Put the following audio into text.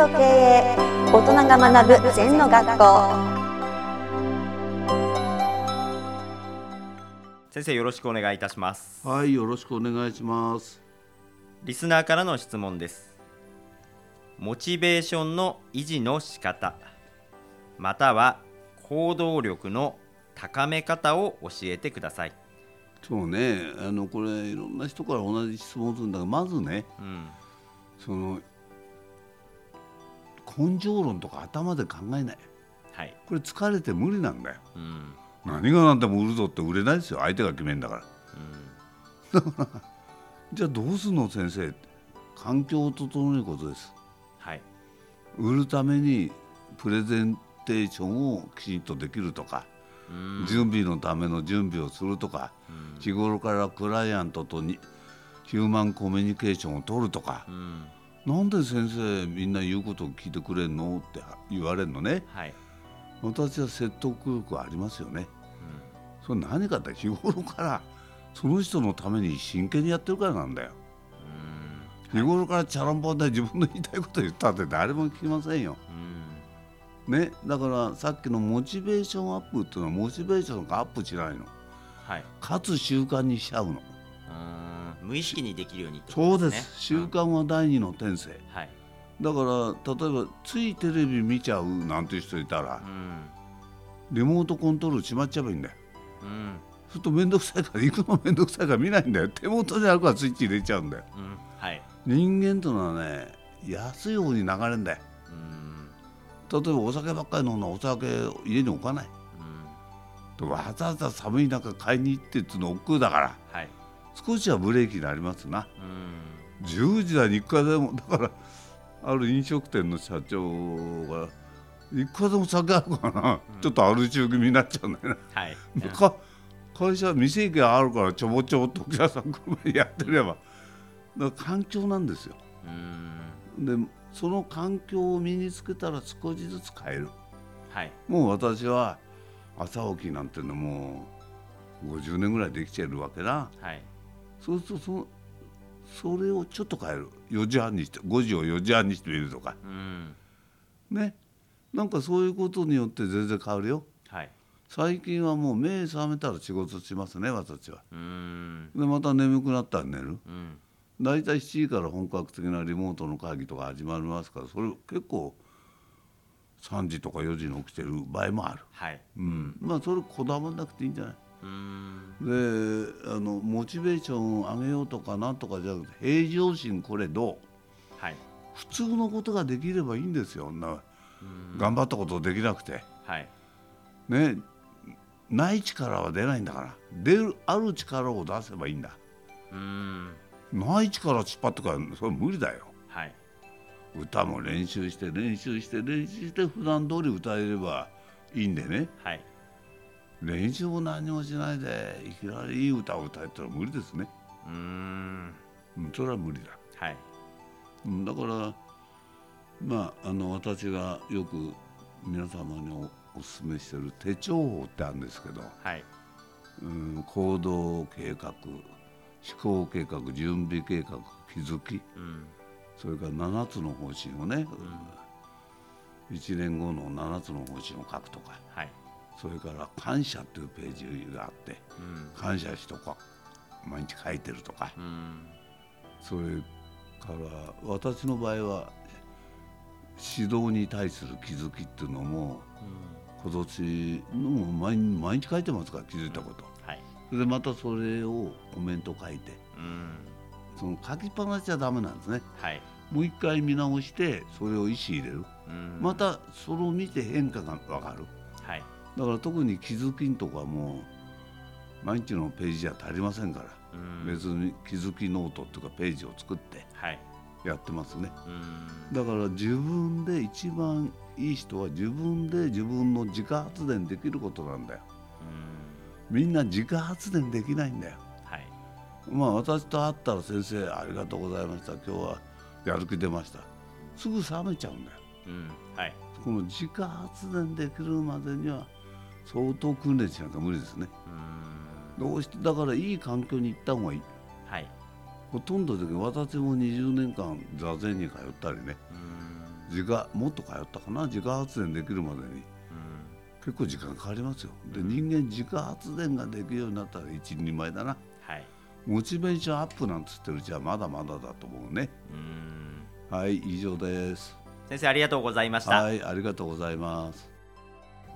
と経営大人が学ぶ禅の学校。先生よろしくお願いいたします。はい、よろしくお願いします。リスナーからの質問です。モチベーションの維持の仕方。または行動力の高め方を教えてください。そうね、あのこれいろんな人から同じ質問するんだが、まずね、うん。その根性論とか頭で考えない。はいこれ疲れて無理なんだよ。うん何が何でも売るぞって売れないですよ。相手が決めんだから。じゃあどうすんの先生。環境を整えることです。はい売るためにプレゼンテーションをきちんとできるとか、うん準備のための準備をするとか、うん日頃からクライアントとにヒューマンコミュニケーションを取るとかう、んなんで先生みんな言うことを聞いてくれんの？って言われるのね。はい私は説得力ありますよね、それ何かって日頃からその人のために真剣にやってるからなんだよ。日頃からチャランポンで自分の言いたいこと言ったって誰も聞きませんよ。うん。ね。だからさっきのモチベーションアップっていうのはモチベーションがアップしないの。はい。かつ習慣にしちゃうの。うん無意識にできるようにってこそうです。習慣は第二の天性。はい。だから例えばついテレビ見ちゃうなんて人いたらうん。リモートコントロールしまっちゃえばいいんだよ。うん。すると面倒くさいから行くの面倒くさいから見ないんだよ。手元にあるからスイッチ入れちゃうんだよ。うん。はい。人間というのはね安い方に流れんだよ。うん。例えばお酒ばっかり飲んだらお酒家に置かない。うん。でわざわざ寒い中買いに行ってっていうの億劫だから。はい少しはブレーキになりますな。うん10時台にいくらでもだからある飲食店の社長がいくらでも酒あるからな、ちょっとアル中気味になっちゃうんだよね、はい。か会社店行きがあるからちょぼちょぼっとお客さん来る前にやってれば。だから環境なんですよ。うん。でその環境を身につけたら少しずつ変える。はい。もう私は朝起きなんていうのもう50年ぐらいできちゃうわけなはいそうするとそのそれをちょっと変える。4時半にして5時を4時半にしてみるとか。うん。ね。なんかそういうことによって全然変わるよ。はい。最近はもう目覚めたら仕事しますね私は。うん。でまた眠くなったら寝る。うん。だいたい7時から本格的なリモートの会議とか始まりますからそれ結構3時とか4時に起きてる場合もある、はい。うん、まあそれこだわらなくていいんじゃない？うんであのモチベーションを上げようとかなんとかじゃなくて平常心これどうはい。普通のことができればいいんですよ。頑張ったことできなくて。はい。ねない力は出ないんだから。出るある力を出せばいいんだ。うん。ない力突っ張ってからそれ無理だよ。はい。歌も練習して練習して練習して普段通り歌えればいいんでね。はい練習も何もしないでいきなりいい歌を歌えたら無理ですね、うんうん、それは無理だ。はい。うんだからまああの私がよく皆様におお勧めしてる手帳法ってあるんですけど、はい。うん、行動計画思考計画準備計画気づきうん。それから7つの方針をね、1年後の7つの方針を書くとか。はいそれから感謝っていうページがあってうん感謝しとか毎日書いてるとか。うんそれから私の場合は指導に対する気づきっていうのも今年のも毎日毎日書いてますから気づいたこと。はい。それでまたそれをコメント書いて。うんその書きっぱなしじゃダメなんですね。はい。もう一回見直してそれを意思入れる。うん。またそれを見て変化が分かる。はいだから特に気づきんとかも毎日のページじゃ足りませんから。うん。別に気づきノートっていうかページを作ってはい。やってますね。うん。だから自分で一番いい人は自分で自分の自家発電できることなんだよ。みんな自家発電できないんだよ。はい。まあ私と会ったら先生ありがとうございました。今日はやる気出ました。すぐ冷めちゃうんだよ。うん。はい。この自家発電できるまでには相当訓練しなきゃ無理ですね。うん。どうしてだからいい環境に行った方がいい？はい。ほとんどで私も20年間座禅に通ったりね。うん。自家もっと通ったかな？自家発電できるまでに。結構時間かかりますよ。で人間自家発電ができるようになったら一人前だな。はい。モチベーションアップなんつってるうちはまだまだだと思うね。うん。はい以上です。先生ありがとうございました、はいありがとうございます